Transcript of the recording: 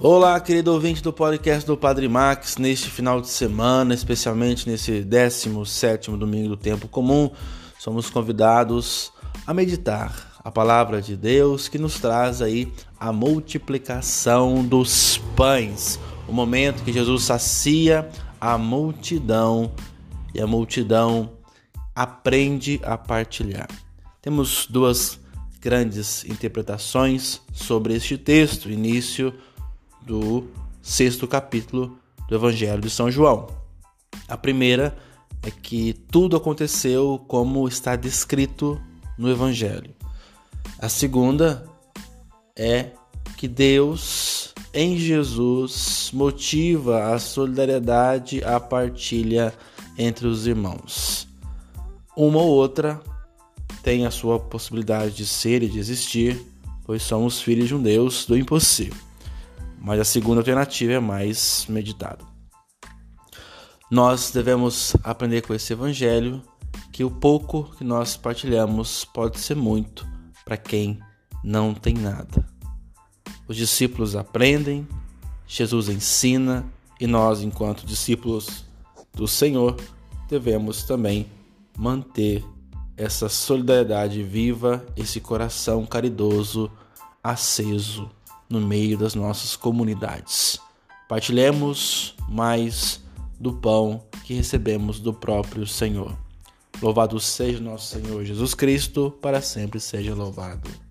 Olá, querido ouvinte do podcast do Padre Max. Neste final de semana, especialmente nesse 17 domingo do tempo comum, somos convidados a meditar a palavra de Deus que nos traz aí a multiplicação dos pães, o momento que Jesus sacia a multidão e a multidão aprende a partilhar. Temos duas grandes interpretações sobre este texto, início do sexto capítulo do Evangelho de São João. A primeira é que tudo aconteceu como está descrito no Evangelho. A segunda é que Deus em Jesus motiva a solidariedade, a partilha entre os irmãos. Uma ou outra tem a sua possibilidade de ser e de existir, pois somos filhos de um Deus do impossível mas a segunda alternativa é mais meditada. Nós devemos aprender com esse evangelho que o pouco que nós partilhamos pode ser muito para quem não tem nada. Os discípulos aprendem, Jesus ensina e nós, enquanto discípulos do Senhor, devemos também manter essa solidariedade viva, esse coração caridoso aceso no meio das nossas comunidades. Partilhemos mais do pão que recebemos do próprio Senhor. Louvado seja nosso Senhor Jesus Cristo, para sempre seja louvado.